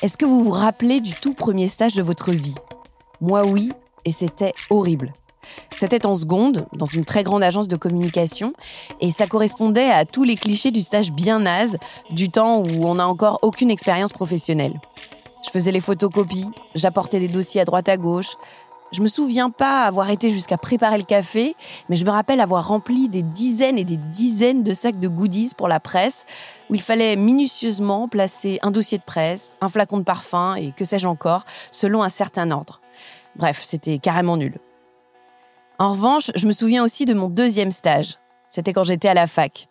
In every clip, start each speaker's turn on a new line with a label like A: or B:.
A: Est-ce que vous vous rappelez du tout premier stage de votre vie? Moi oui, et c'était horrible. C'était en seconde, dans une très grande agence de communication, et ça correspondait à tous les clichés du stage bien naze, du temps où on n'a encore aucune expérience professionnelle. Je faisais les photocopies, j'apportais des dossiers à droite à gauche, je me souviens pas avoir été jusqu'à préparer le café, mais je me rappelle avoir rempli des dizaines et des dizaines de sacs de goodies pour la presse, où il fallait minutieusement placer un dossier de presse, un flacon de parfum et que sais-je encore, selon un certain ordre. Bref, c'était carrément nul. En revanche, je me souviens aussi de mon deuxième stage. C'était quand j'étais à la fac.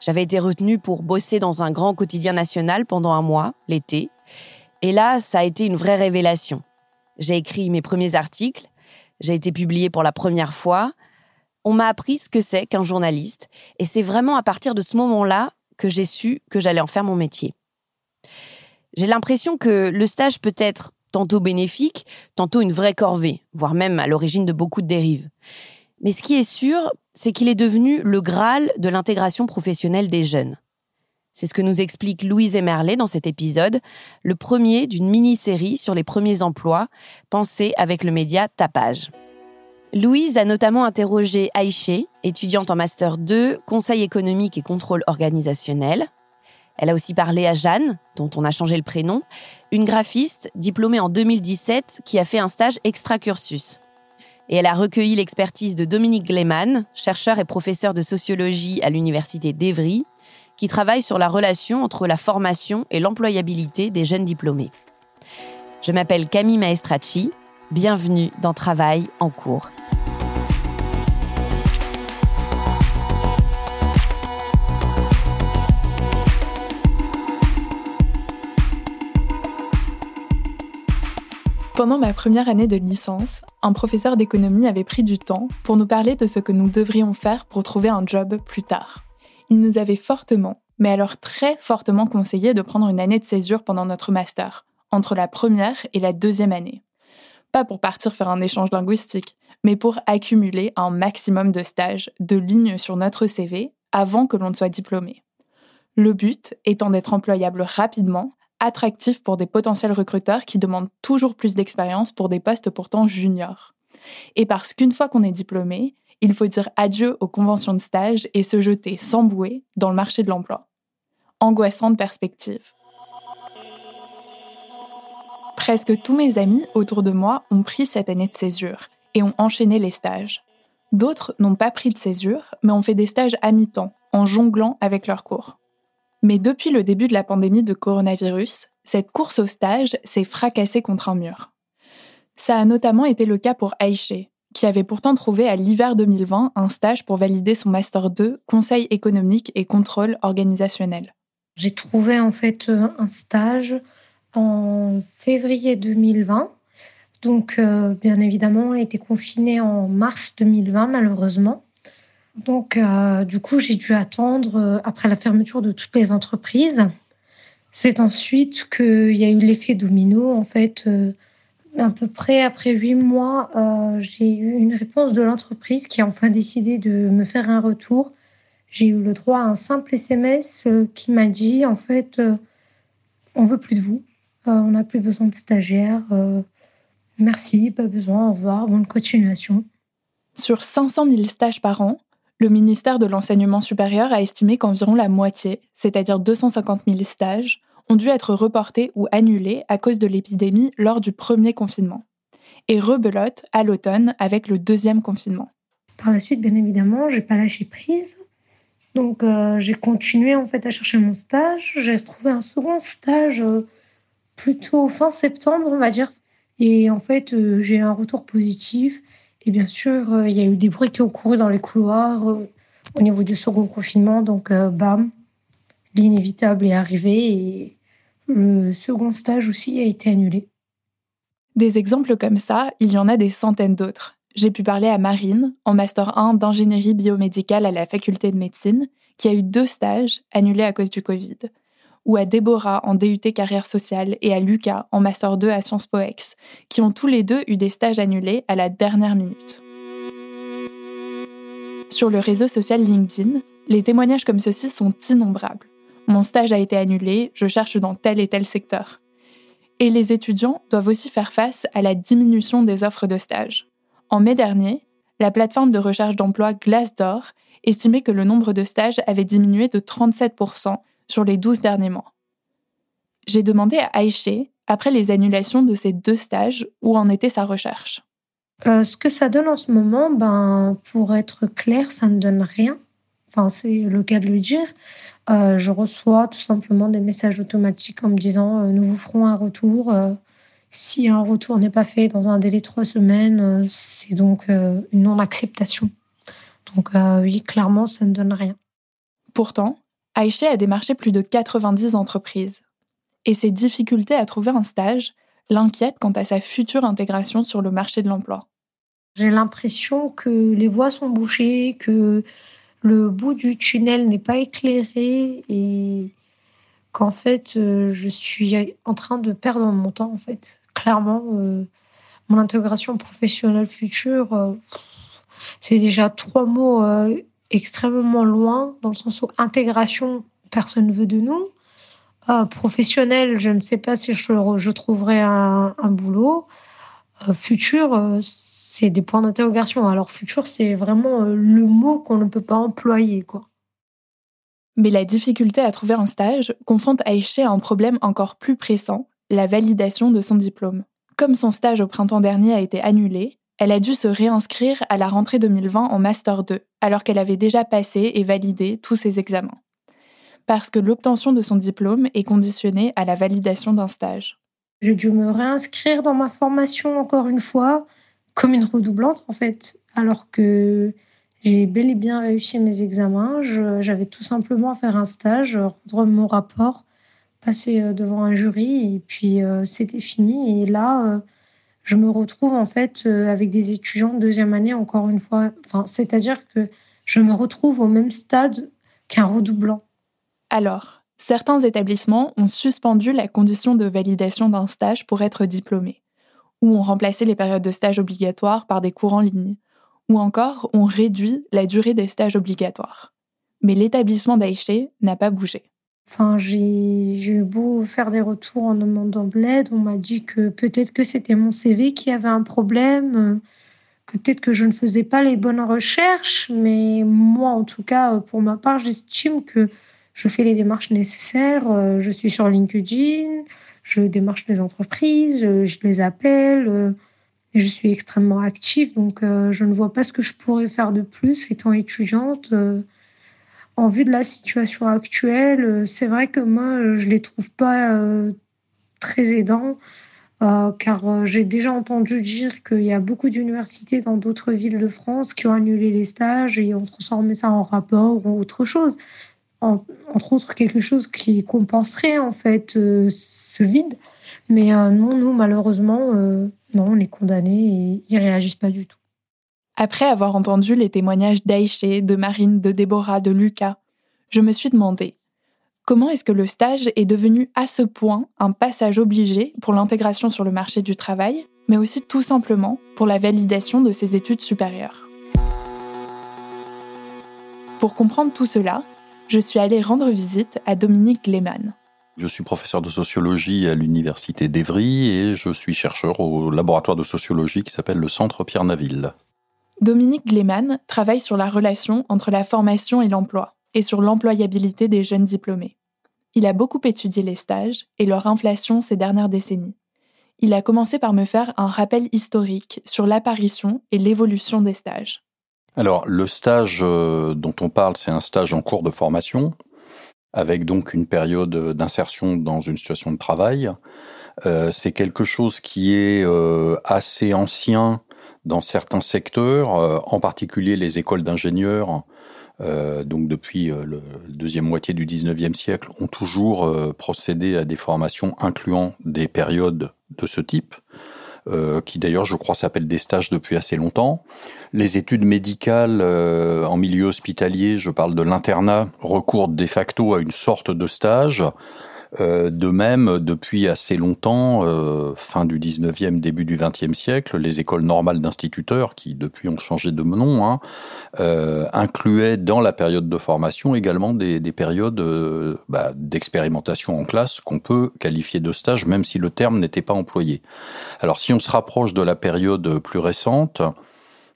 A: J'avais été retenue pour bosser dans un grand quotidien national pendant un mois, l'été. Et là, ça a été une vraie révélation. J'ai écrit mes premiers articles, j'ai été publié pour la première fois. On m'a appris ce que c'est qu'un journaliste, et c'est vraiment à partir de ce moment-là que j'ai su que j'allais en faire mon métier. J'ai l'impression que le stage peut être tantôt bénéfique, tantôt une vraie corvée, voire même à l'origine de beaucoup de dérives. Mais ce qui est sûr, c'est qu'il est devenu le Graal de l'intégration professionnelle des jeunes. C'est ce que nous explique Louise Emerlet dans cet épisode, le premier d'une mini-série sur les premiers emplois, pensée avec le média Tapage. Louise a notamment interrogé Aïché, étudiante en Master 2, Conseil économique et contrôle organisationnel. Elle a aussi parlé à Jeanne, dont on a changé le prénom, une graphiste diplômée en 2017 qui a fait un stage extra-cursus. Et elle a recueilli l'expertise de Dominique Gleman, chercheur et professeur de sociologie à l'université d'Evry, qui travaille sur la relation entre la formation et l'employabilité des jeunes diplômés. Je m'appelle Camille Maestracci. Bienvenue dans Travail en cours.
B: Pendant ma première année de licence, un professeur d'économie avait pris du temps pour nous parler de ce que nous devrions faire pour trouver un job plus tard il nous avait fortement, mais alors très fortement conseillé de prendre une année de césure pendant notre master, entre la première et la deuxième année. Pas pour partir faire un échange linguistique, mais pour accumuler un maximum de stages, de lignes sur notre CV avant que l'on ne soit diplômé. Le but étant d'être employable rapidement, attractif pour des potentiels recruteurs qui demandent toujours plus d'expérience pour des postes pourtant juniors. Et parce qu'une fois qu'on est diplômé, il faut dire adieu aux conventions de stage et se jeter sans bouée dans le marché de l'emploi. Angoissante perspective. Presque tous mes amis autour de moi ont pris cette année de césure et ont enchaîné les stages. D'autres n'ont pas pris de césure, mais ont fait des stages à mi-temps, en jonglant avec leurs cours. Mais depuis le début de la pandémie de coronavirus, cette course au stage s'est fracassée contre un mur. Ça a notamment été le cas pour Aïché, qui avait pourtant trouvé à l'hiver 2020 un stage pour valider son Master 2, Conseil économique et contrôle organisationnel.
C: J'ai trouvé en fait euh, un stage en février 2020. Donc, euh, bien évidemment, a été confinée en mars 2020, malheureusement. Donc, euh, du coup, j'ai dû attendre après la fermeture de toutes les entreprises. C'est ensuite qu'il y a eu l'effet domino. En fait, à peu près après huit mois, j'ai eu une réponse de l'entreprise qui a enfin décidé de me faire un retour. J'ai eu le droit à un simple SMS euh, qui m'a dit en fait, euh, on veut plus de vous, euh, on n'a plus besoin de stagiaires, merci, pas besoin, au revoir, bonne continuation.
B: Sur 500 000 stages par an, le ministère de l'Enseignement supérieur a estimé qu'environ la moitié, c'est-à-dire 250 000 stages, ont dû être reportés ou annulés à cause de l'épidémie lors du premier confinement. Et rebelote à l'automne avec le deuxième confinement.
C: Par la suite, bien évidemment, j'ai pas lâché prise. Donc euh, j'ai continué en fait à chercher mon stage. J'ai trouvé un second stage euh, plutôt fin septembre, on va dire. Et en fait, euh, j'ai un retour positif. Et bien sûr, il y a eu des bruits qui ont couru dans les couloirs au niveau du second confinement. Donc, bam, l'inévitable est arrivé le second stage aussi a été annulé.
B: Des exemples comme ça, il y en a des centaines d'autres j'ai pu parler à Marine, en Master 1 d'ingénierie biomédicale à la faculté de médecine, qui a eu deux stages annulés à cause du Covid, ou à Déborah en DUT carrière sociale et à Lucas en Master 2 à Sciences Po qui ont tous les deux eu des stages annulés à la dernière minute. Sur le réseau social LinkedIn, les témoignages comme ceux-ci sont innombrables. Mon stage a été annulé, je cherche dans tel et tel secteur. Et les étudiants doivent aussi faire face à la diminution des offres de stage. En mai dernier, la plateforme de recherche d'emploi Glassdoor estimait que le nombre de stages avait diminué de 37% sur les 12 derniers mois. J'ai demandé à Aïché, après les annulations de ces deux stages, où en était sa recherche.
C: Euh, ce que ça donne en ce moment, ben, pour être clair, ça ne donne rien. Enfin, c'est le cas de le dire. Euh, je reçois tout simplement des messages automatiques en me disant euh, nous vous ferons un retour si un retour n'est pas fait dans un délai de trois semaines, euh, c'est donc euh, une non-acceptation. Donc euh, oui, clairement, ça ne donne rien.
B: Pourtant, Aïché a démarché plus de 90 entreprises. Et ses difficultés à trouver un stage l'inquiètent quant à sa future intégration sur le marché de l'emploi.
C: J'ai l'impression que les voies sont bouchées, que le bout du tunnel n'est pas éclairé et qu'en fait, euh, je suis en train de perdre mon temps, en fait. Clairement, euh, mon intégration professionnelle future, euh, c'est déjà trois mots extrêmement loin, dans le sens où intégration, personne ne veut de nous. professionnel, je ne sais pas si je, trouverai un boulot. Futur, c'est des points d'interrogation. Alors, futur, c'est vraiment le mot qu'on ne peut pas employer, quoi.
B: Mais la difficulté à trouver un stage confronte Aïché à un problème encore plus pressant, la validation de son diplôme. Comme son stage au printemps dernier a été annulé, elle a dû se réinscrire à la rentrée 2020 en Master 2, alors qu'elle avait déjà passé et validé tous ses examens. Parce que l'obtention de son diplôme est conditionnée à la validation d'un stage.
C: J'ai dû me réinscrire dans ma formation encore une fois, comme une redoublante en fait, alors que j'ai bel et bien réussi mes examens. J'avais tout simplement à faire un stage, rendre mon rapport, passer euh, devant un jury et puis euh, c'était fini. Et là, euh, je me retrouve en fait avec des étudiants de deuxième année encore une fois. Enfin, c'est-à-dire que je me retrouve au même stade qu'un redoublant.
B: Alors, certains établissements ont suspendu la condition de validation d'un stage pour être diplômé, ou ont remplacé les périodes de stage obligatoires par des cours en ligne ou encore on réduit la durée des stages obligatoires. Mais l'établissement d'Aïché n'a pas bougé.
C: Enfin, j'ai eu beau faire des retours en demandant de l'aide, on m'a dit que peut-être que c'était mon CV qui avait un problème, que peut-être que je ne faisais pas les bonnes recherches, mais moi, en tout cas, pour ma part, j'estime que je fais les démarches nécessaires. Je suis sur LinkedIn, je démarche les entreprises, je les appelle je suis extrêmement active, donc euh, je ne vois pas ce que je pourrais faire de plus étant étudiante. Euh, en vue de la situation actuelle, euh, c'est vrai que moi, je ne les trouve pas très aidants. euh, car j'ai déjà entendu dire qu'il y a beaucoup d'universités dans d'autres villes de France qui ont annulé les stages et ont transformé ça en rapport ou autre chose. Entre autres, quelque chose qui compenserait en fait ce vide. Mais non, nous, malheureusement, non, on est condamnés et ils réagissent pas du tout.
B: Après avoir entendu les témoignages d'Aïché, de Marine, de Déborah, de Lucas, je me suis demandé comment est-ce que le stage est devenu à ce point un passage obligé pour l'intégration sur le marché du travail, mais aussi tout simplement pour la validation de ses études supérieures? Pour comprendre tout cela, je suis allée rendre visite à Dominique Lehmann.
D: Je suis professeur de sociologie à l'université d'Evry et je suis chercheur au laboratoire de sociologie qui s'appelle le Centre Pierre Naville.
B: Dominique Gleman travaille sur la relation entre la formation et l'emploi et sur l'employabilité des jeunes diplômés. Il a beaucoup étudié les stages et leur inflation ces dernières décennies. Il a commencé par me faire un rappel historique sur l'apparition et l'évolution des stages.
D: Alors, le stage euh, dont on parle, c'est un stage en cours de formation, avec donc une période d'insertion dans une situation de travail. Euh, c'est quelque chose qui est euh, assez ancien dans certains secteurs, en particulier les écoles d'ingénieurs, donc depuis le deuxième moitié du 19e siècle, ont toujours procédé à des formations incluant des périodes de ce type. Qui d'ailleurs, je crois, s'appellent des stages depuis assez longtemps. Les études médicales en milieu hospitalier, je parle de l'internat, recourent de facto à une sorte de stage. Euh, de même, depuis assez longtemps, euh, fin du 19e, début du 20e siècle, les écoles normales d'instituteurs, qui depuis ont changé de nom, hein, euh, incluaient dans la période de formation également des, périodes bah, d'expérimentation en classe qu'on peut qualifier de stage, même si le terme n'était pas employé. Alors si on se rapproche de la période plus récente,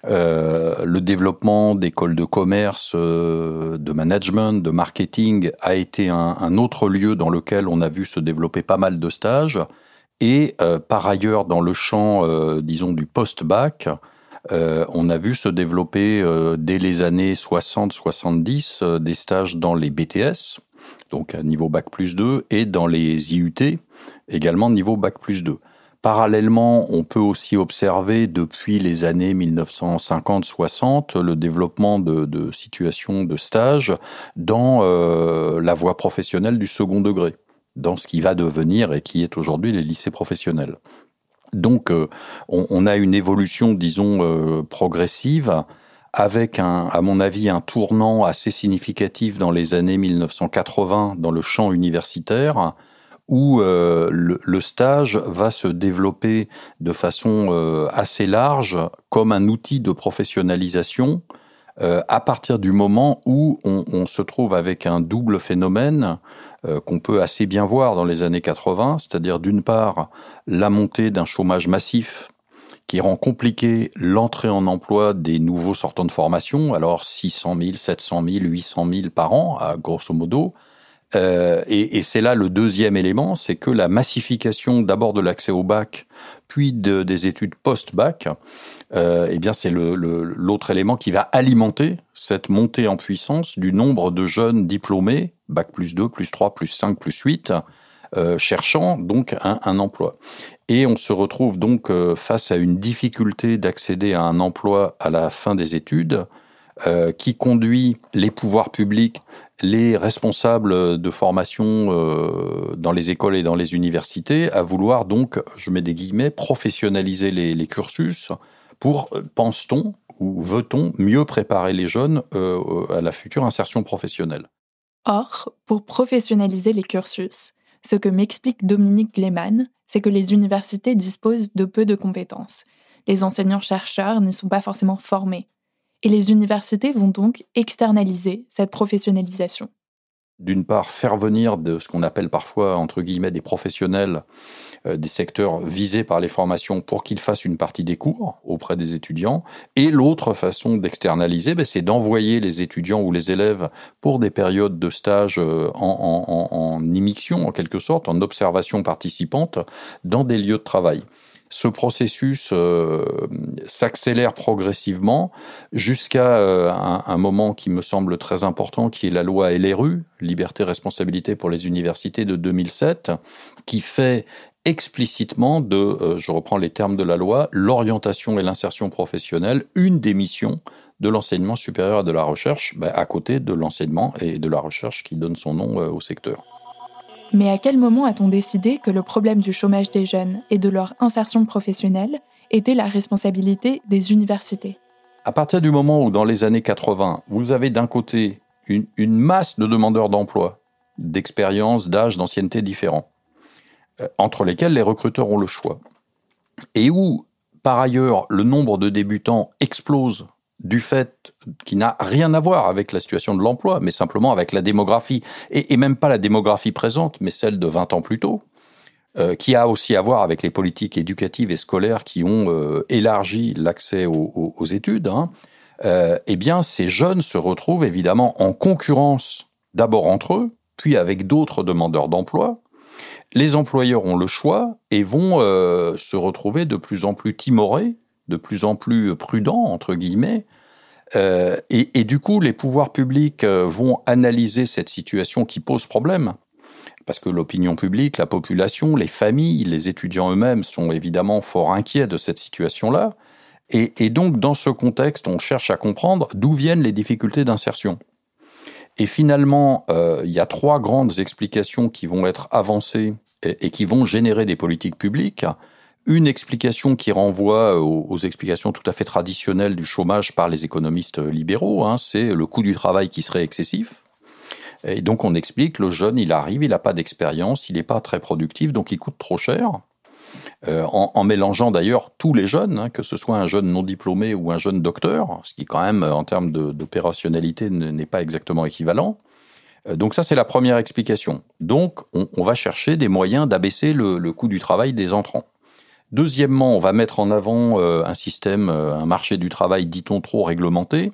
D: euh, le développement d'écoles de commerce, euh, de management, de marketing a été un, autre lieu dans lequel on a vu se développer pas mal de stages. Et euh, par ailleurs, dans le champ, disons, du post-bac, on a vu se développer dès les années 60-70 des stages dans les BTS, donc à niveau bac plus 2, et dans les IUT, également niveau bac plus 2. Parallèlement, on peut aussi observer depuis les années 1950-60 le développement de, situations de stage dans euh, la voie professionnelle du second degré, dans ce qui va devenir et qui est aujourd'hui les lycées professionnels. Donc, euh, on, a une évolution, disons, euh, progressive avec à mon avis, un tournant assez significatif dans les années 1980 dans le champ universitaire, où euh, le, stage va se développer de façon euh, assez large comme un outil de professionnalisation euh, à partir du moment où on, se trouve avec un double phénomène qu'on peut assez bien voir dans les années 80, c'est-à-dire d'une part la montée d'un chômage massif qui rend compliqué l'entrée en emploi des nouveaux sortants de formation, alors 600 000, 700 000, 800 000 par an, grosso modo, euh, et, et c'est là le deuxième élément, c'est que la massification d'abord de l'accès au bac, puis de, des études post-bac, euh, eh bien c'est l'autre le, élément qui va alimenter cette montée en puissance du nombre de jeunes diplômés, bac plus 2, plus 3, plus 5, plus 8, euh, cherchant donc un, un, emploi. Et on se retrouve donc euh, face à une difficulté d'accéder à un emploi à la fin des études, euh, qui conduit les pouvoirs publics les responsables de formation euh, dans les écoles et dans les universités à vouloir donc, je mets des guillemets, professionnaliser les, cursus pour, euh, pense-t-on, ou veut-on mieux préparer les jeunes euh, à la future insertion professionnelle?
B: Or, pour professionnaliser les cursus, ce que m'explique Dominique Lehmann, c'est que les universités disposent de peu de compétences. Les enseignants-chercheurs n'y sont pas forcément formés et les universités vont donc externaliser cette professionnalisation.
D: D'une part, faire venir de ce qu'on appelle parfois, entre guillemets, des professionnels euh, des secteurs visés par les formations pour qu'ils fassent une partie des cours auprès des étudiants. Et l'autre façon d'externaliser, ben, c'est d'envoyer les étudiants ou les élèves pour des périodes de stage euh, en, en, en quelque sorte, en observation participante, dans des lieux de travail ce processus euh, s'accélère progressivement jusqu'à euh, un, moment qui me semble très important, qui est la loi LRU, Liberté, Responsabilité pour les universités de 2007, qui fait explicitement de, euh, je reprends les termes de la loi, l'orientation et l'insertion professionnelle, une des missions de l'enseignement supérieur et de la recherche, bah, à côté de l'enseignement et de la recherche qui donne son nom au secteur.
B: Mais à quel moment a-t-on décidé que le problème du chômage des jeunes et de leur insertion professionnelle était la responsabilité des universités?
D: À partir du moment où, dans les années 80, vous avez d'un côté une, masse de demandeurs d'emploi, d'expérience, d'âge, d'ancienneté différents, euh, entre lesquels les recruteurs ont le choix, et où, par ailleurs, le nombre de débutants explose du fait qui n'a rien à voir avec la situation de l'emploi, mais simplement avec la démographie, et, même pas la démographie présente, mais celle de 20 ans plus tôt, euh, qui a aussi à voir avec les politiques éducatives et scolaires qui ont euh, élargi l'accès aux, études, hein, eh bien, ces jeunes se retrouvent évidemment en concurrence d'abord entre eux, puis avec d'autres demandeurs d'emploi, les employeurs ont le choix et vont euh, se retrouver de plus en plus timorés, de plus en plus prudents, entre guillemets. Euh, et, du coup, les pouvoirs publics euh, vont analyser cette situation qui pose problème. Parce que l'opinion publique, la population, les familles, les étudiants eux-mêmes sont évidemment fort inquiets de cette situation-là. et donc, dans ce contexte, on cherche à comprendre d'où viennent les difficultés d'insertion. Et finalement, euh, il y a trois grandes explications qui vont être avancées et, qui vont générer des politiques publiques. Une explication qui renvoie aux, explications tout à fait traditionnelles du chômage par les économistes libéraux, hein, c'est le coût du travail qui serait excessif. Et donc on explique, le jeune, il arrive, il n'a pas d'expérience, il n'est pas très productif, donc il coûte trop cher. Euh, en, mélangeant d'ailleurs tous les jeunes, hein, que ce soit un jeune non diplômé ou un jeune docteur, ce qui quand même en termes d'opérationnalité n'est pas exactement équivalent. Euh, donc ça, c'est la première explication. Donc on, va chercher des moyens d'abaisser le, coût du travail des entrants. Deuxièmement, on va mettre en avant euh, un système, un marché du travail, dit-on, trop réglementé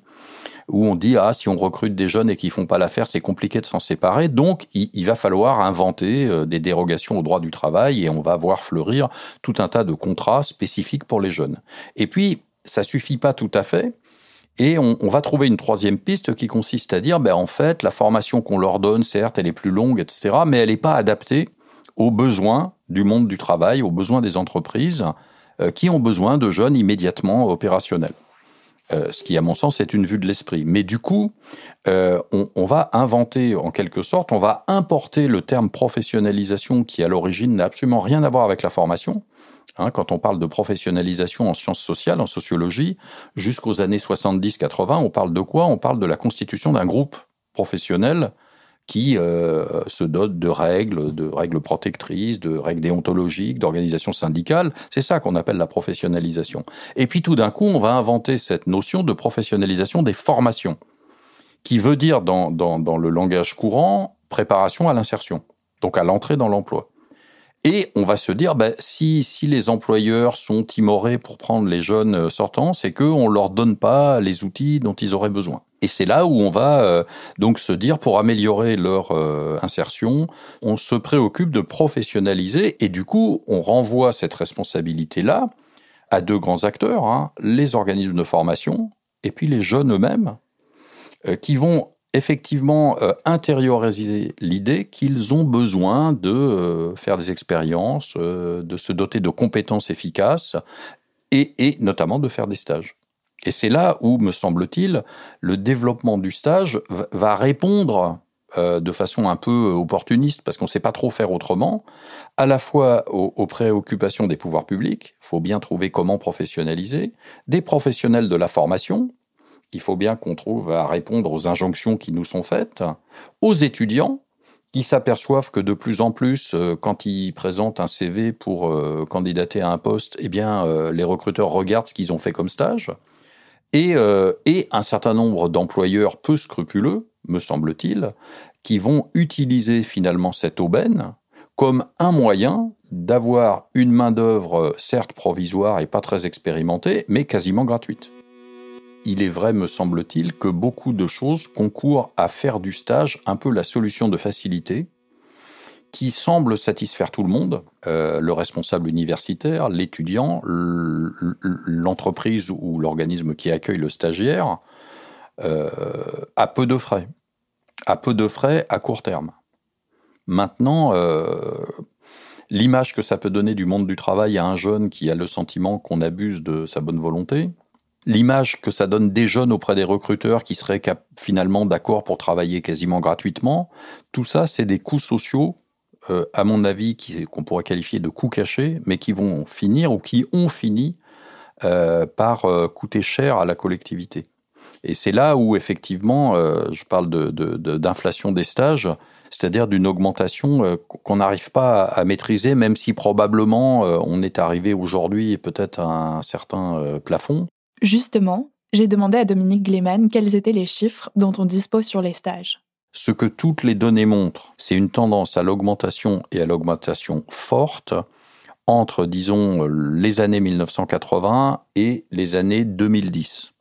D: où on dit ah si on recrute des jeunes et qu'ils font pas l'affaire, c'est compliqué de s'en séparer. Donc il, va falloir inventer euh, des dérogations au droit du travail et on va voir fleurir tout un tas de contrats spécifiques pour les jeunes. Et puis ça suffit pas tout à fait. Et on, va trouver une troisième piste qui consiste à dire, ben en fait, la formation qu'on leur donne, certes, elle est plus longue, etc., mais elle n'est pas adaptée aux besoins du monde du travail, aux besoins des entreprises euh, qui ont besoin de jeunes immédiatement opérationnels. Euh, ce qui, à mon sens, est une vue de l'esprit. Mais du coup, euh, on, va inventer, en quelque sorte, on va importer le terme professionnalisation qui, à l'origine, n'a absolument rien à voir avec la formation. Hein, quand on parle de professionnalisation en sciences sociales, en sociologie, jusqu'aux années 70-80, on parle de quoi? On parle de la constitution d'un groupe professionnel qui euh, se dote de règles, de règles protectrices, de règles déontologiques, d'organisations syndicales. C'est ça qu'on appelle la professionnalisation. Et puis tout d'un coup, on va inventer cette notion de professionnalisation des formations, qui veut dire dans, dans, dans le langage courant préparation à l'insertion, donc à l'entrée dans l'emploi. Et on va se dire, ben, si, si les employeurs sont timorés pour prendre les jeunes sortants, c'est qu'on ne leur donne pas les outils dont ils auraient besoin. Et c'est là où on va euh, donc se dire, pour améliorer leur euh, insertion, on se préoccupe de professionnaliser et du coup, on renvoie cette responsabilité-là à deux grands acteurs, hein, les organismes de formation et puis les jeunes eux-mêmes, euh, qui vont effectivement intérioriser l'idée qu'ils ont besoin de faire des expériences, de se doter de compétences efficaces et, notamment de faire des stages. Et c'est là où, me semble-t-il, le développement du stage va répondre de façon un peu opportuniste, parce qu'on ne sait pas trop faire autrement, à la fois aux préoccupations des pouvoirs publics, il faut bien trouver comment professionnaliser, des professionnels de la formation, il faut bien qu'on trouve à répondre aux injonctions qui nous sont faites, aux étudiants qui s'aperçoivent que de plus en plus, euh, quand ils présentent un CV pour euh, candidater à un poste, eh bien, euh, les recruteurs regardent ce qu'ils ont fait comme stage, et, et un certain nombre d'employeurs peu scrupuleux, me semble-t-il, qui vont utiliser finalement cette aubaine comme un moyen d'avoir une main-d'œuvre certes provisoire et pas très expérimentée, mais quasiment gratuite. Il est vrai, me semble-t-il, que beaucoup de choses concourent à faire du stage un peu la solution de facilité qui semble satisfaire tout le monde, euh, le responsable universitaire, l'étudiant, l'entreprise ou l'organisme qui accueille le stagiaire, euh, à peu de frais. À peu de frais à court terme. Maintenant, euh, l'image que ça peut donner du monde du travail à un jeune qui a le sentiment qu'on abuse de sa bonne volonté, l'image que ça donne des jeunes auprès des recruteurs qui seraient finalement d'accord pour travailler quasiment gratuitement, tout ça, c'est des coûts sociaux, euh, à mon avis, qu'on pourrait qualifier de coûts cachés, mais qui vont finir ou qui ont fini euh, par euh, coûter cher à la collectivité. Et c'est là où, effectivement, je parle d'inflation de, des stages, c'est-à-dire d'une augmentation qu'on n'arrive pas à, maîtriser, même si probablement on est arrivé aujourd'hui peut-être à un certain plafond.
B: Justement, j'ai demandé à Dominique Gleman quels étaient les chiffres dont on dispose sur les stages.
D: Ce que toutes les données montrent, c'est une tendance à l'augmentation et à l'augmentation forte entre, disons, les années 1980 et les années 2010.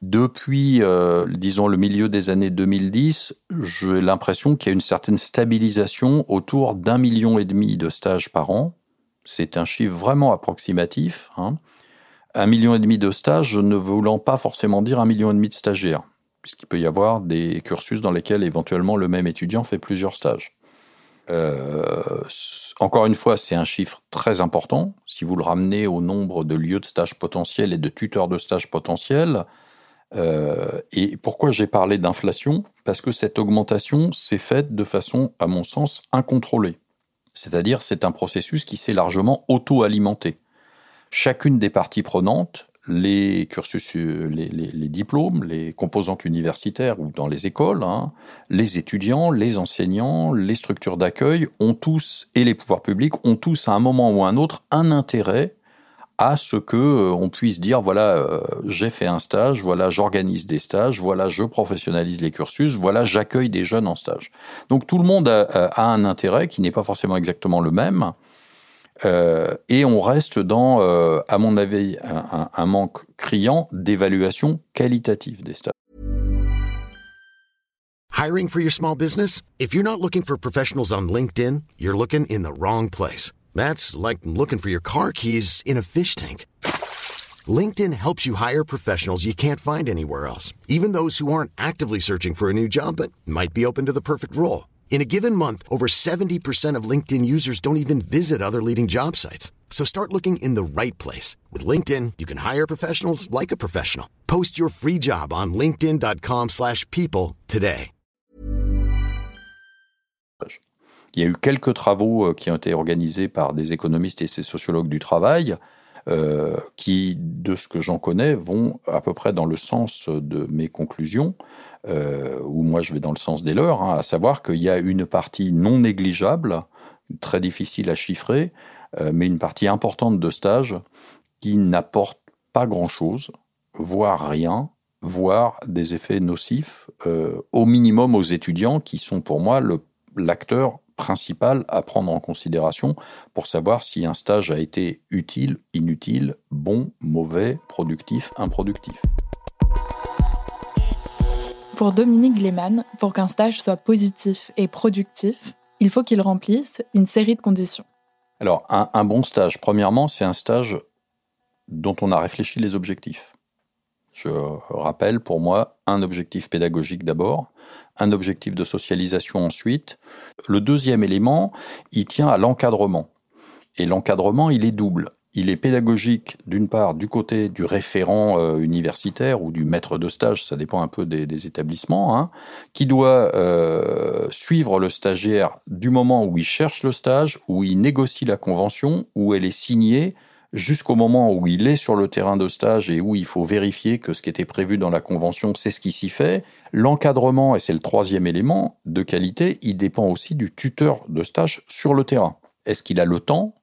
D: Depuis, euh, disons, le milieu des années 2010, j'ai l'impression qu'il y a une certaine stabilisation autour d'un million et demi de stages par an. C'est un chiffre vraiment approximatif. Hein un million et demi de stages ne voulant pas forcément dire un million et demi de stagiaires, puisqu'il peut y avoir des cursus dans lesquels éventuellement le même étudiant fait plusieurs stages. Euh, encore une fois, c'est un chiffre très important. Si vous le ramenez au nombre de lieux de stage potentiels et de tuteurs de stage potentiels, euh, et pourquoi j'ai parlé d'inflation? Parce que cette augmentation s'est faite de façon, à mon sens, incontrôlée. C'est-à-dire, c'est un processus qui s'est largement auto-alimenté chacune des parties prenantes, les cursus, euh, les, diplômes, les composantes universitaires ou dans les écoles, hein, les étudiants, les enseignants, les structures d'accueil ont tous, et les pouvoirs publics, ont tous à un moment ou à un autre un intérêt à ce que euh, on puisse dire voilà euh, j'ai fait un stage, voilà j'organise des stages, voilà je professionnalise les cursus, voilà j'accueille des jeunes en stage. Donc tout le monde a un intérêt qui n'est pas forcément exactement le même, euh, et on reste dans, euh, à mon avis, un, un manque criant d'évaluation qualitative des stages.
E: Hiring for your small business? If you're not looking for professionals on LinkedIn, you're looking in the wrong place. That's like looking for your car keys in a fish tank. LinkedIn helps you hire professionals you can't find anywhere else, even those who aren't actively searching for a new job but might be open to the perfect role. In a given month, over 70% of LinkedIn users don't even visit other leading job sites. So start looking in the right place. With LinkedIn, you can hire professionals like a professional. Post your free job on linkedin.com slash people today.
D: Il y a eu quelques travaux euh, qui ont été organisés par des économistes et des sociologues du travail euh, qui, de ce que j'en connais, vont à peu près dans le sens de mes conclusions, euh, ou moi je vais dans le sens des leurs, hein, à savoir qu'il y a une partie non négligeable, très difficile à chiffrer, euh, mais une partie importante de stages qui n'apporte pas grand-chose, voire rien, voire des effets nocifs, au minimum aux étudiants qui sont pour moi l'acteur principal à prendre en considération pour savoir si un stage a été utile, inutile, bon, mauvais, productif, improductif.
B: Pour Dominique Gleman, pour qu'un stage soit positif et productif, il faut qu'il remplisse une série de conditions.
D: Alors, un, un bon stage, premièrement, c'est un stage dont on a réfléchi les objectifs. Je rappelle pour moi un objectif pédagogique d'abord, un objectif de socialisation ensuite. Le deuxième élément, il tient à l'encadrement. Et l'encadrement, il est double. Il est pédagogique, d'une part, du côté du référent euh, universitaire ou du maître de stage, ça dépend un peu des, établissements, hein, qui doit euh, suivre le stagiaire du moment où il cherche le stage, où il négocie la convention, où elle est signée, jusqu'au moment où il est sur le terrain de stage et où il faut vérifier que ce qui était prévu dans la convention, c'est ce qui s'y fait. L'encadrement, et c'est le troisième élément de qualité, il dépend aussi du tuteur de stage sur le terrain. Est-ce qu'il a le temps?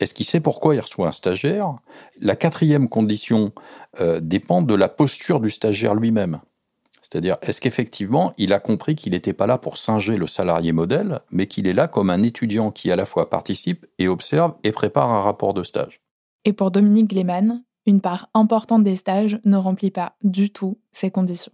D: Est-ce qu'il sait pourquoi il reçoit un stagiaire? La quatrième condition euh, dépend de la posture du stagiaire lui-même. C'est-à-dire, est-ce qu'effectivement, il a compris qu'il n'était pas là pour singer le salarié modèle, mais qu'il est là comme un étudiant qui à la fois participe et observe et prépare un rapport de stage?
B: Et pour Dominique Gleman, une part importante des stages ne remplit pas du tout ces conditions.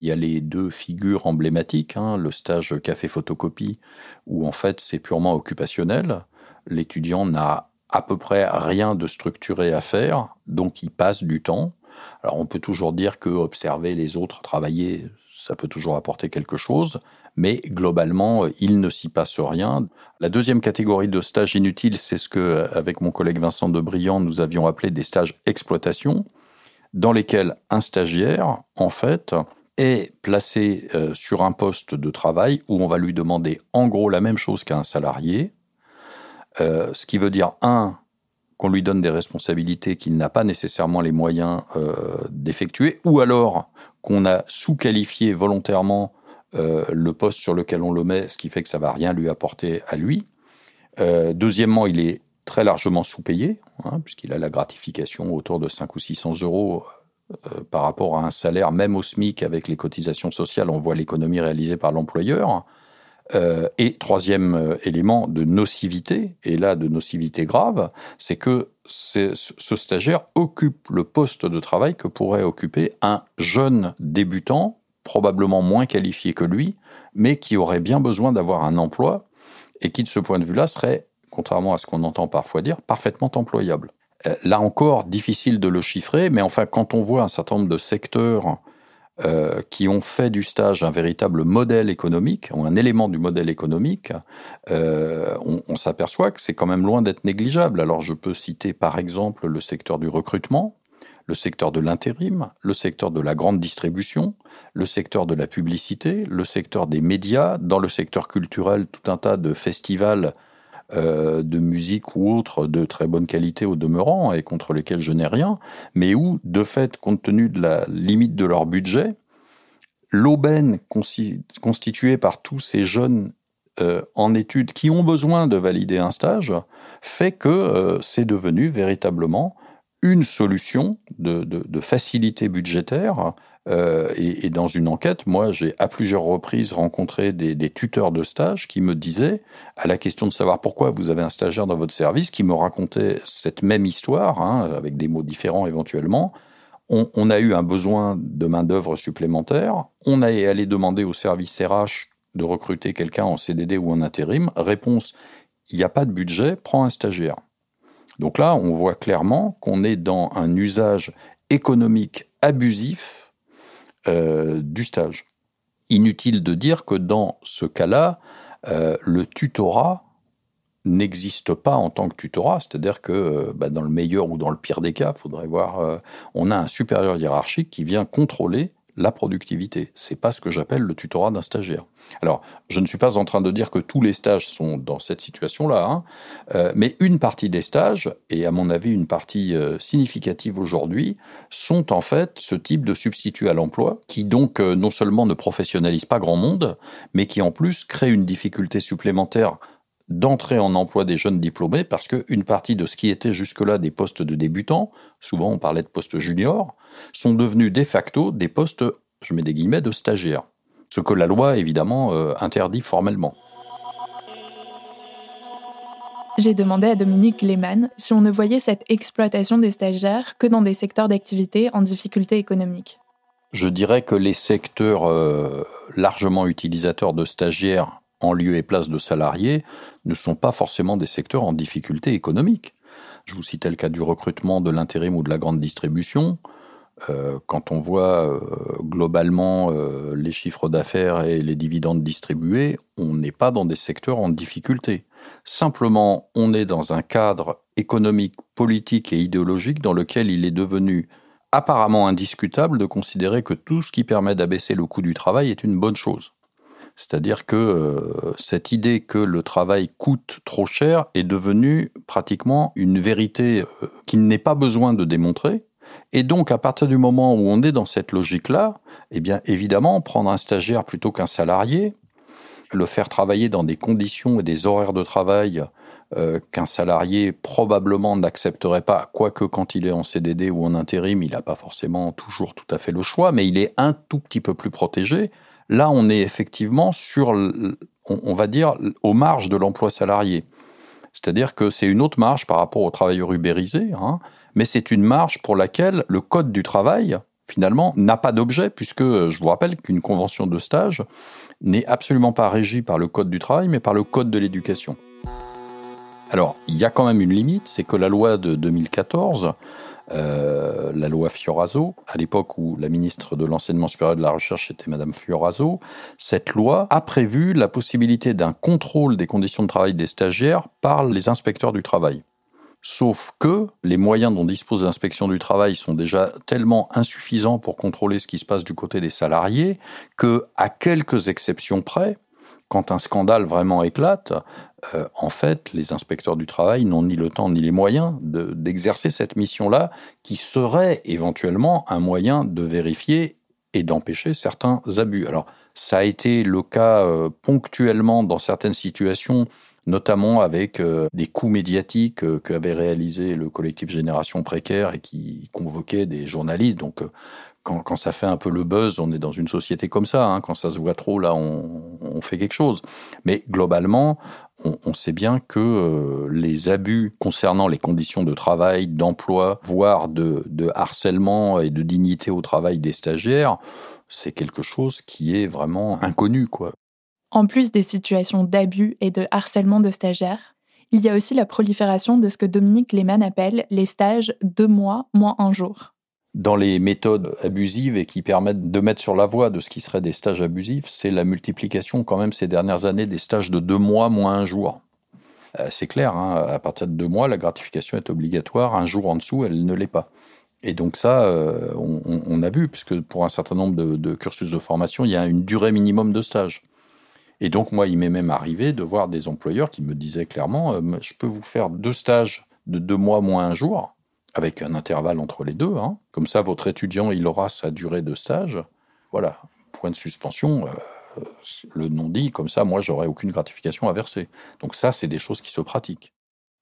D: Il y a les deux figures emblématiques, hein, le stage café-photocopie, où en fait c'est purement occupationnel. L'étudiant n'a à peu près rien de structuré à faire, donc il passe du temps. Alors on peut toujours dire que observer les autres travailler, ça peut toujours apporter quelque chose, mais globalement, il ne s'y passe rien. La deuxième catégorie de stages inutiles, c'est ce que, avec mon collègue Vincent Debriand, nous avions appelé des stages exploitation, dans lesquels un stagiaire, en fait, est placé euh, sur un poste de travail où on va lui demander en gros la même chose qu'à un salarié, euh, ce qui veut dire, un, qu'on lui donne des responsabilités qu'il n'a pas nécessairement les moyens euh, d'effectuer, ou alors qu'on a sous-qualifié volontairement euh, le poste sur lequel on le met, ce qui fait que ça va rien lui apporter à lui. Euh, deuxièmement, il est très largement sous-payé, hein, puisqu'il a la gratification autour de 5 ou 600 euros par rapport à un salaire, même au SMIC avec les cotisations sociales, on voit l'économie réalisée par l'employeur. Euh, et troisième euh, élément de nocivité, et là de nocivité grave, c'est que ce stagiaire occupe le poste de travail que pourrait occuper un jeune débutant, probablement moins qualifié que lui, mais qui aurait bien besoin d'avoir un emploi et qui, de ce point de vue-là, serait, contrairement à ce qu'on entend parfois dire, parfaitement employable. Euh, là encore, difficile de le chiffrer, mais enfin, quand on voit un certain nombre de secteurs euh, qui ont fait du stage un véritable modèle économique, ou un élément du modèle économique, euh, on, s'aperçoit que c'est quand même loin d'être négligeable. Alors je peux citer par exemple le secteur du recrutement, le secteur de l'intérim, le secteur de la grande distribution, le secteur de la publicité, le secteur des médias, dans le secteur culturel, tout un tas de festivals euh, de musique ou autres de très bonne qualité au demeurant et contre lesquels je n'ai rien, mais où, de fait, compte tenu de la limite de leur budget, l'aubaine constituée par tous ces jeunes euh, en études qui ont besoin de valider un stage fait que euh, c'est devenu véritablement une solution de, facilité budgétaire. Euh, et, dans une enquête, moi, j'ai à plusieurs reprises rencontré des, tuteurs de stage qui me disaient, à la question de savoir pourquoi vous avez un stagiaire dans votre service, qui me racontait cette même histoire, hein, avec des mots différents éventuellement. On, a eu un besoin de main-d'œuvre supplémentaire. On a allé demander au service RH de recruter quelqu'un en CDD ou en intérim. Réponse il n'y a pas de budget, prends un stagiaire. Donc là, on voit clairement qu'on est dans un usage économique abusif euh, du stage. Inutile de dire que dans ce cas-là, euh, le tutorat n'existe pas en tant que tutorat, c'est-à-dire que euh, bah, dans le meilleur ou dans le pire des cas, faudrait voir, on a un supérieur hiérarchique qui vient contrôler la productivité. C'est pas ce que j'appelle le tutorat d'un stagiaire. Alors, je ne suis pas en train de dire que tous les stages sont dans cette situation-là, hein, euh, mais une partie des stages, et à mon avis une partie euh, significative aujourd'hui, sont en fait ce type de substitut à l'emploi, qui donc euh, non seulement ne professionnalise pas grand monde, mais qui en plus crée une difficulté supplémentaire d'entrer en emploi des jeunes diplômés parce qu'une partie de ce qui était jusque-là des postes de débutants, souvent on parlait de postes juniors, sont devenus de facto des postes, je mets des guillemets, de stagiaires. Ce que la loi, évidemment, euh, interdit formellement.
B: J'ai demandé à Dominique Lehmann si on ne voyait cette exploitation des stagiaires que dans des secteurs d'activité en difficulté économique.
D: Je dirais que les secteurs euh, largement utilisateurs de stagiaires en lieu et place de salariés ne sont pas forcément des secteurs en difficulté économique. Je vous citais le cas du recrutement, de l'intérim ou de la grande distribution. Euh, quand on voit euh, globalement euh, les chiffres d'affaires et les dividendes distribués, on n'est pas dans des secteurs en difficulté. Simplement, on est dans un cadre économique, politique et idéologique dans lequel il est devenu apparemment indiscutable de considérer que tout ce qui permet d'abaisser le coût du travail est une bonne chose. C'est-à-dire que euh, cette idée que le travail coûte trop cher est devenue pratiquement une vérité euh, qu'il n'est pas besoin de démontrer. Et donc, à partir du moment où on est dans cette logique-là, eh bien, évidemment, prendre un stagiaire plutôt qu'un salarié, le faire travailler dans des conditions et des horaires de travail euh, qu'un salarié probablement n'accepterait pas, quoique quand il est en CDD ou en intérim, il n'a pas forcément toujours tout à fait le choix, mais il est un tout petit peu plus protégé. Là, on est effectivement sur, on, va dire, aux marges de l'emploi salarié. C'est-à-dire que c'est une autre marge par rapport aux travailleurs ubérisés, hein, mais c'est une marge pour laquelle le code du travail, finalement, n'a pas d'objet, puisque je vous rappelle qu'une convention de stage n'est absolument pas régie par le code du travail, mais par le code de l'éducation. Alors, il y a quand même une limite, c'est que la loi de 2014 euh, la loi Fioraso, à l'époque où la ministre de l'Enseignement supérieur et de la Recherche était Madame Fioraso. Cette loi a prévu la possibilité d'un contrôle des conditions de travail des stagiaires par les inspecteurs du travail. Sauf que les moyens dont dispose l'inspection du travail sont déjà tellement insuffisants pour contrôler ce qui se passe du côté des salariés que, à quelques exceptions près, quand un scandale vraiment éclate, euh, en fait, les inspecteurs du travail n'ont ni le temps ni les moyens d'exercer cette mission-là, qui serait éventuellement un moyen de vérifier et d'empêcher certains abus. Alors, ça a été le cas euh, ponctuellement dans certaines situations notamment avec euh, des coups médiatiques qu'avait réalisé le collectif Génération Précaire et qui convoquait des journalistes. Donc, quand, ça fait un peu le buzz, on est dans une société comme ça. Hein. Quand ça se voit trop, là, on, fait quelque chose. Mais globalement, on, sait bien que les abus concernant les conditions de travail, d'emploi, voire de, de harcèlement et de dignité au travail des stagiaires, c'est quelque chose qui est vraiment inconnu, quoi.
B: En plus des situations d'abus et de harcèlement de stagiaires, il y a aussi la prolifération de ce que Dominique Lehmann appelle les stages deux mois moins un jour.
D: Dans les méthodes abusives et qui permettent de mettre sur la voie de ce qui serait des stages abusifs, c'est la multiplication quand même ces dernières années des stages de deux mois moins un jour. Euh, c'est clair, hein, à partir de deux mois, la gratification est obligatoire, un jour en dessous, elle ne l'est pas. Et donc ça, euh, on, a vu, puisque pour un certain nombre de, cursus de formation, il y a une durée minimum de stage. Et donc, moi, il m'est même arrivé de voir des employeurs qui me disaient clairement, euh, je peux vous faire deux stages de deux mois moins un jour, avec un intervalle entre les deux. Hein. Comme ça, votre étudiant, il aura sa durée de stage. Voilà, point de suspension, euh, le nom dit, comme ça, moi, j'aurai aucune gratification à verser. Donc ça, c'est des choses qui se pratiquent.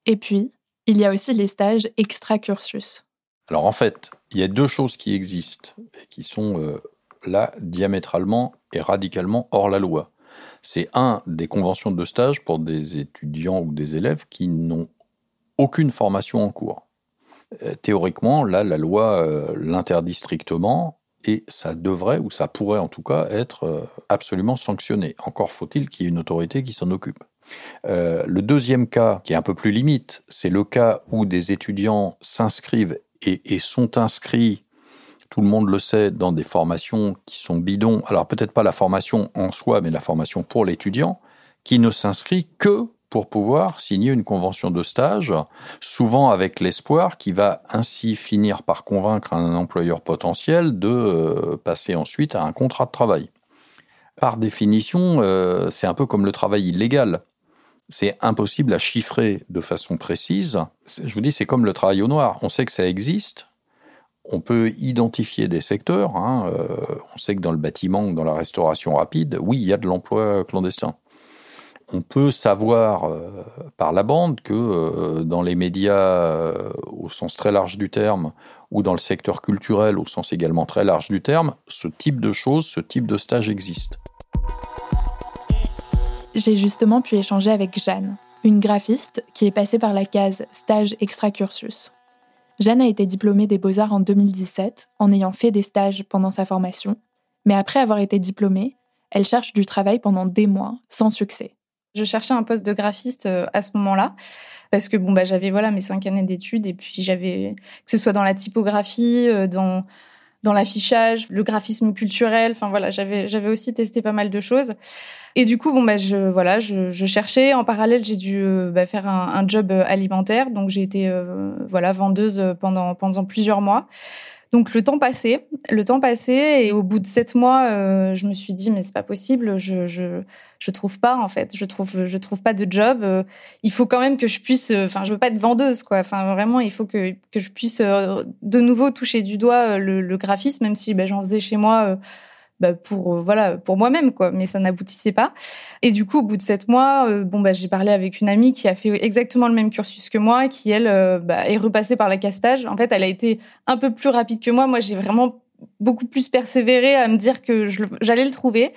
B: Et puis, il y a aussi les stages extra-cursus.
D: Alors en fait, il y a deux choses qui existent et qui sont euh, là diamétralement et radicalement hors la loi c'est un des conventions de stage pour des étudiants ou des élèves qui n'ont aucune formation en cours. Euh, théoriquement, là, la loi euh, l'interdit strictement et ça devrait, ou ça pourrait en tout cas, être euh, absolument sanctionné. Encore faut-il qu'il y ait une autorité qui s'en occupe. le deuxième cas, qui est un peu plus limite, c'est le cas où des étudiants s'inscrivent et, sont inscrits tout le monde le sait, dans des formations qui sont bidons. Alors peut-être pas la formation en soi, mais la formation pour l'étudiant, qui ne s'inscrit que pour pouvoir signer une convention de stage, souvent avec l'espoir qui va ainsi finir par convaincre un employeur potentiel de euh, passer ensuite à un contrat de travail. Par définition, euh, c'est un peu comme le travail illégal. C'est impossible à chiffrer de façon précise. Je vous dis, c'est comme le travail au noir. On sait que ça existe, on peut identifier des secteurs. Hein, euh, on sait que dans le bâtiment dans la restauration rapide, oui, il y a de l'emploi clandestin. On peut savoir euh, par la bande que euh, dans les médias au sens très large du terme ou dans le secteur culturel au sens également très large du terme, ce type de choses, ce type de stage existe.
B: J'ai justement pu échanger avec Jeanne, une graphiste qui est passée par la case stage extra-cursus. Jeanne a été diplômée des beaux-arts en 2017 en ayant fait des stages pendant sa formation, mais après avoir été diplômée, elle cherche du travail pendant des mois, sans succès.
F: Je cherchais un poste de graphiste euh, à ce moment-là parce que bon bah j'avais voilà mes cinq années d'études et puis j'avais que ce soit dans la typographie, euh, dans dans l'affichage, le graphisme culturel. Enfin voilà, j'avais j'avais aussi testé pas mal de choses. Et du coup, bon bah je voilà, je, cherchais. En parallèle, j'ai dû euh, bah, faire un, job alimentaire, donc j'ai été voilà vendeuse pendant pendant plusieurs mois. Donc le temps passait, le temps passait, et au bout de sept mois, euh, je me suis dit mais c'est pas possible, je, je je trouve pas en fait, je trouve je trouve pas de job. Euh, il faut quand même que je puisse, euh, enfin je veux pas être vendeuse quoi. Enfin vraiment il faut que que je puisse de nouveau toucher du doigt le, le graphisme, même si ben, j'en faisais chez moi bah, pour euh, voilà pour moi-même quoi mais ça n'aboutissait pas. Et du coup au bout de sept mois euh, bon bah j'ai parlé avec une amie qui a fait exactement le même cursus que moi qui elle euh, bah, est repassée par la castage. En fait elle a été un peu plus rapide que moi. Moi j'ai vraiment beaucoup plus persévéré à me dire que j'allais le trouver.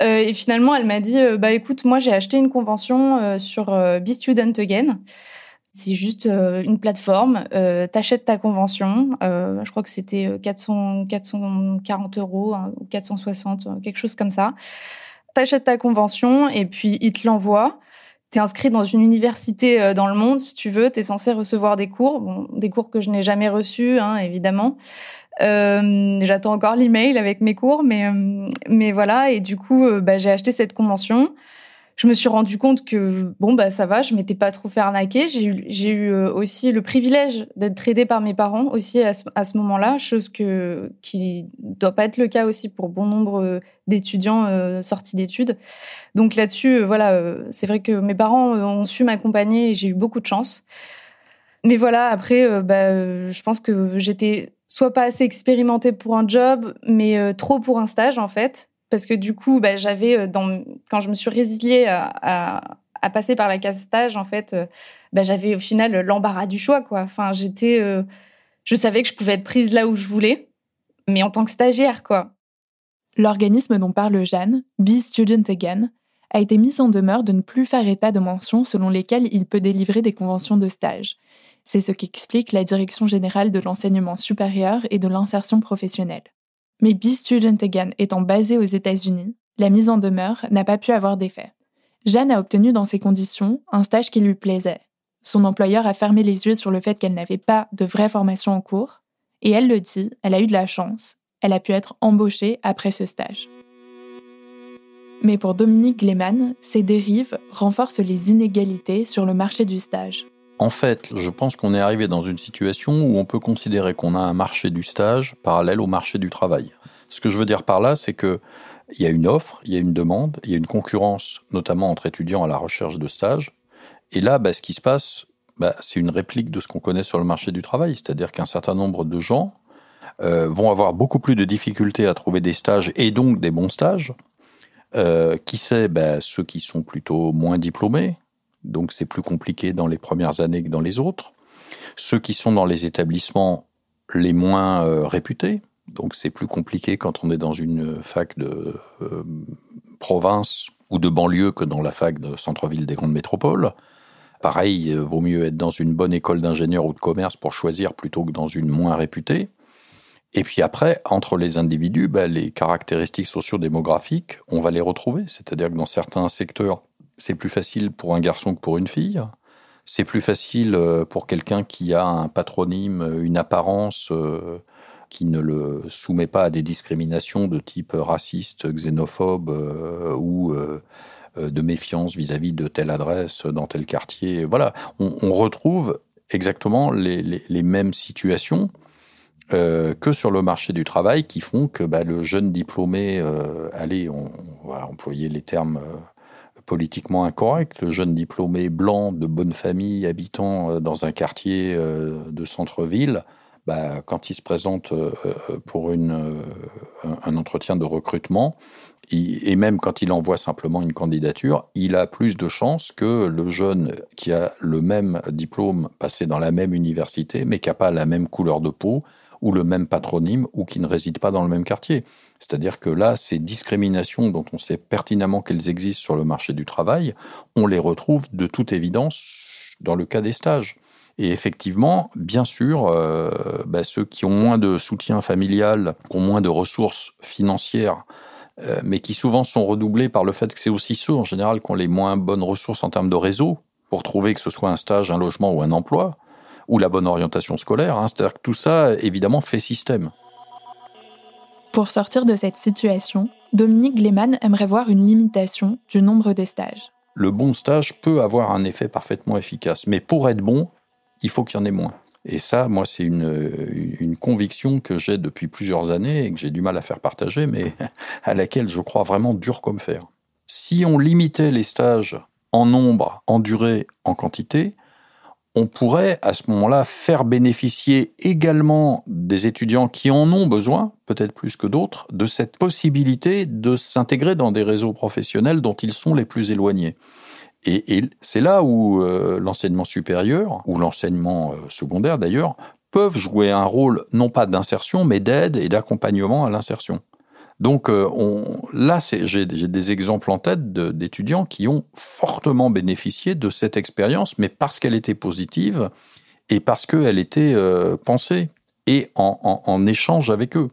F: Et finalement elle m'a dit bah écoute moi j'ai acheté une convention sur Be Student Again c'est juste euh, une plateforme. Euh, T'achètes ta convention. Euh, je crois que c'était 400, euh, 440 euros hein, ou 460, quelque chose comme ça. T'achètes ta convention et puis il te l'envoie. tu es inscrit dans une université dans le monde, si tu veux, tu es censé recevoir des cours, bon, des cours que je n'ai jamais reçus, hein, évidemment. J'attends encore l'email avec mes cours, mais, mais voilà. Et du coup, bah, j'ai acheté cette convention je me suis rendu compte que bon bah ça va, je m'étais pas trop fait arnaquer. J'ai eu, euh, aussi le privilège d'être aidée par mes parents aussi à ce, moment-là, chose que qui doit pas être le cas aussi pour bon nombre d'étudiants euh, sortis d'études. Donc là-dessus, euh, voilà, c'est vrai que mes parents ont su m'accompagner et j'ai eu beaucoup de chance. Mais voilà, après, bah, je pense que j'étais soit pas assez expérimentée pour un job, mais trop pour un stage en fait parce que du coup, bah, j'avais, euh, quand je me suis résiliée à, passer par la case stage, en fait, euh, bah, j'avais au final l'embarras du choix, quoi. Enfin, j'étais, euh, je savais que je pouvais être prise là où je voulais, mais en tant que stagiaire, quoi.
B: L'organisme dont parle Jeanne, Be Student Again, a été mis en demeure de ne plus faire état de mentions selon lesquelles il peut délivrer des conventions de stage. C'est ce qu'explique la Direction générale de l'enseignement supérieur et de l'insertion professionnelle. Mais Be Student Again étant basé aux États-Unis, la mise en demeure n'a pas pu avoir d'effet. Jeanne a obtenu dans ces conditions un stage qui lui plaisait. Son employeur a fermé les yeux sur le fait qu'elle n'avait pas de vraie formation en cours, et elle le dit, elle a eu de la chance, elle a pu être embauchée après ce stage. Mais pour Dominique Gleman, ces dérives renforcent les inégalités sur le marché du stage.
D: En fait, je pense qu'on est arrivé dans une situation où on peut considérer qu'on a un marché du stage parallèle au marché du travail. Ce que je veux dire par là, c'est que il y a une offre, il y a une demande, il y a une concurrence, notamment entre étudiants à la recherche de stage. Et là, bah, ce qui se passe, bah, c'est une réplique de ce qu'on connaît sur le marché du travail, c'est-à-dire qu'un certain nombre de gens euh, vont avoir beaucoup plus de difficultés à trouver des stages et donc des bons stages. Euh, qui sait, bah, ceux qui sont plutôt moins diplômés, donc c'est plus compliqué dans les premières années que dans les autres. Ceux qui sont dans les établissements les moins euh, réputés, donc c'est plus compliqué quand on est dans une fac de euh, province ou de banlieue que dans la fac de centre-ville des grandes métropoles. Pareil, il vaut mieux être dans une bonne école d'ingénieur ou de commerce pour choisir plutôt que dans une moins réputée. Et puis après, entre les individus, ben, les caractéristiques sociodémographiques, on va les retrouver. C'est-à-dire que dans certains secteurs, c'est plus facile pour un garçon que pour une fille. C'est plus facile euh, pour quelqu'un qui a un patronyme, une apparence euh, qui ne le soumet pas à des discriminations de type raciste, xénophobe euh, ou de méfiance vis-à-vis de telle adresse dans tel quartier. Voilà, on, retrouve exactement les, mêmes situations que sur le marché du travail qui font que bah, le jeune diplômé, allez, on, va employer les termes politiquement incorrect. Le jeune diplômé blanc de bonne famille habitant euh, dans un quartier euh, de centre-ville, bah, quand il se présente euh, pour une, un entretien de recrutement, et même quand il envoie simplement une candidature, il a plus de chances que le jeune qui a le même diplôme passé dans la même université, mais qui n'a pas la même couleur de peau, ou le même patronyme, ou qui ne réside pas dans le même quartier. C'est-à-dire que là, ces discriminations dont on sait pertinemment qu'elles existent sur le marché du travail, on les retrouve de toute évidence dans le cas des stages. Et effectivement, bien sûr, euh, bah, ceux qui ont moins de soutien familial, qui ont moins de ressources financières, euh, mais qui souvent sont redoublés par le fait que c'est aussi ceux, en général, qui ont les moins bonnes ressources en termes de réseau, pour trouver que ce soit un stage, un logement ou un emploi, ou la bonne orientation scolaire. Hein. C'est-à-dire que tout ça, évidemment, fait système.
B: Pour sortir de cette situation, Dominique Gleman aimerait voir une limitation du nombre des stages.
D: Le bon stage peut avoir un effet parfaitement efficace, mais pour être bon, il faut qu'il y en ait moins. Et ça, moi, c'est une, une, conviction que j'ai depuis plusieurs années et que j'ai du mal à faire partager, mais à laquelle je crois vraiment dur comme fer. Si on limitait les stages en nombre, en durée, en quantité, on pourrait à ce moment-là faire bénéficier également des étudiants qui en ont besoin, peut-être plus que d'autres, de cette possibilité de s'intégrer dans des réseaux professionnels dont ils sont les plus éloignés. Et, c'est là où euh, l'enseignement supérieur, ou l'enseignement euh, secondaire d'ailleurs, peuvent jouer un rôle non pas d'insertion, mais d'aide et d'accompagnement à l'insertion. Donc euh, là, j'ai des exemples en tête d'étudiants qui ont fortement bénéficié de cette expérience, mais parce qu'elle était positive et parce qu'elle était euh, pensée et en, échange avec eux.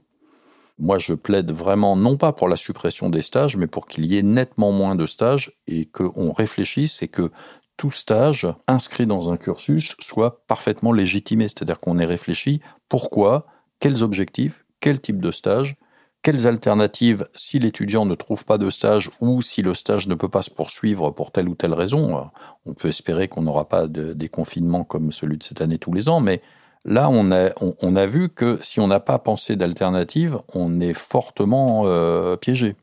D: Moi, je plaide vraiment non pas pour la suppression des stages, mais pour qu'il y ait nettement moins de stages et qu'on réfléchisse et que tout stage inscrit dans un cursus soit parfaitement légitimé. C'est-à-dire qu'on ait réfléchi pourquoi, quels objectifs, quel type de stage, quelles alternatives si l'étudiant ne trouve pas de stage ou si le stage ne peut pas se poursuivre pour telle ou telle raison. On peut espérer qu'on n'aura pas de, des confinements comme celui de cette année tous les ans, mais là, on a, vu que si on n'a pas pensé d'alternative, on est fortement euh, piégé.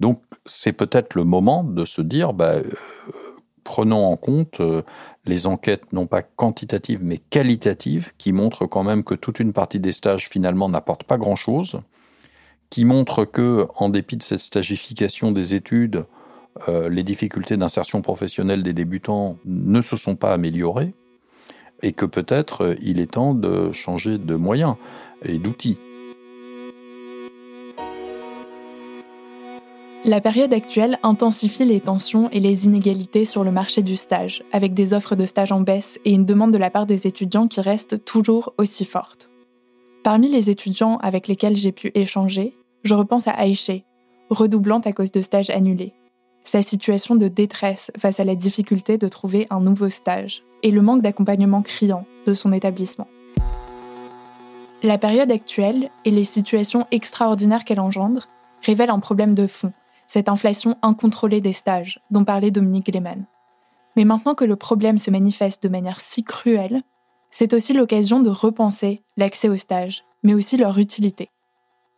D: Donc, c'est peut-être le moment de se dire, bah, euh, prenons en compte euh, les enquêtes non pas quantitatives mais qualitatives qui montrent quand même que toute une partie des stages finalement n'apportent pas grand-chose qui montre que, en dépit de cette stagification des études, euh, les difficultés d'insertion professionnelle des débutants ne se sont pas améliorées et que peut-être euh, il est temps de changer de moyens et d'outils.
B: La période actuelle intensifie les tensions et les inégalités sur le marché du stage, avec des offres de stage en baisse et une demande de la part des étudiants qui reste toujours aussi forte. Parmi les étudiants avec lesquels j'ai pu échanger, je repense à Aïché, redoublante à cause de stages annulés. Sa situation de détresse face à la difficulté de trouver un nouveau stage et le manque d'accompagnement criant de son établissement. La période actuelle et les situations extraordinaires qu'elle engendre révèlent un problème de fond, cette inflation incontrôlée des stages dont parlait Dominique Lehmann. Mais maintenant que le problème se manifeste de manière si cruelle, c'est aussi l'occasion de repenser l'accès aux stages, mais aussi leur utilité.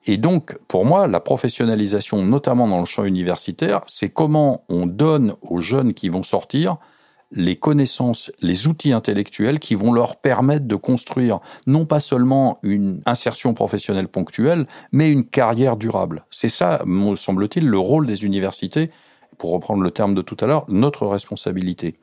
D: Et donc, pour moi, la professionnalisation, notamment dans le champ universitaire, c'est comment on donne aux jeunes qui vont sortir les connaissances, les outils intellectuels qui vont leur permettre de construire non pas seulement une insertion professionnelle ponctuelle, mais une carrière durable. C'est ça, me semble-t-il, le rôle des universités, pour reprendre le terme de tout à l'heure, notre responsabilité.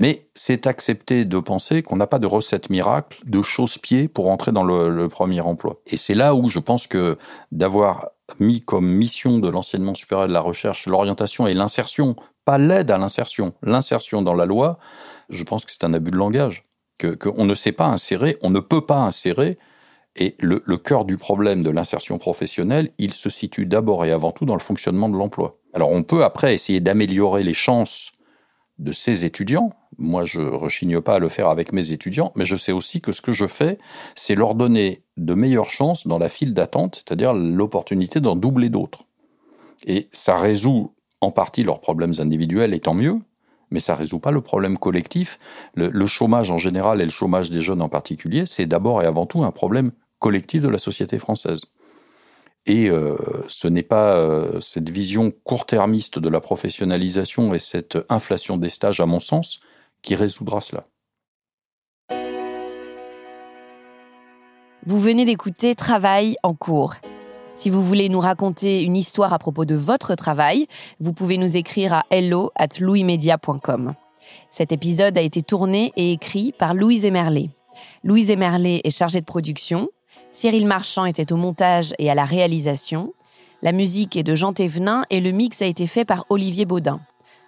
D: Mais c'est accepter de penser qu'on n'a pas de recette miracle, de chausse-pied pour entrer dans le, premier emploi. Et c'est là où je pense que d'avoir mis comme mission de l'enseignement supérieur de la recherche l'orientation et l'insertion, pas l'aide à l'insertion, l'insertion dans la loi, je pense que c'est un abus de langage. Qu'on ne sait pas insérer, on ne peut pas insérer. Et le, le cœur du problème de l'insertion professionnelle, il se situe d'abord et avant tout dans le fonctionnement de l'emploi. Alors on peut après essayer d'améliorer les chances de ces étudiants. Moi, je rechigne pas à le faire avec mes étudiants, mais je sais aussi que ce que je fais, c'est leur donner de meilleures chances dans la file d'attente, c'est-à-dire l'opportunité d'en doubler d'autres. Et ça résout en partie leurs problèmes individuels, et tant mieux, mais ça résout pas le problème collectif. Le, le chômage en général et le chômage des jeunes en particulier, c'est d'abord et avant tout un problème collectif de la société française. Et euh, ce n'est pas euh, cette vision court-termiste de la professionnalisation et cette inflation des stages, à mon sens, qui résoudra cela.
A: Vous venez d'écouter Travail en cours. Si vous voulez nous raconter une histoire à propos de votre travail, vous pouvez nous écrire à hello at. Cet épisode a été tourné et écrit par Louise Emerlet. Louise Emerlet est chargée de production Cyril Marchand était au montage et à la réalisation. La musique est de Jean Thévenin et le mix a été fait par Olivier Baudin.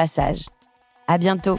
A: Passage. À bientôt!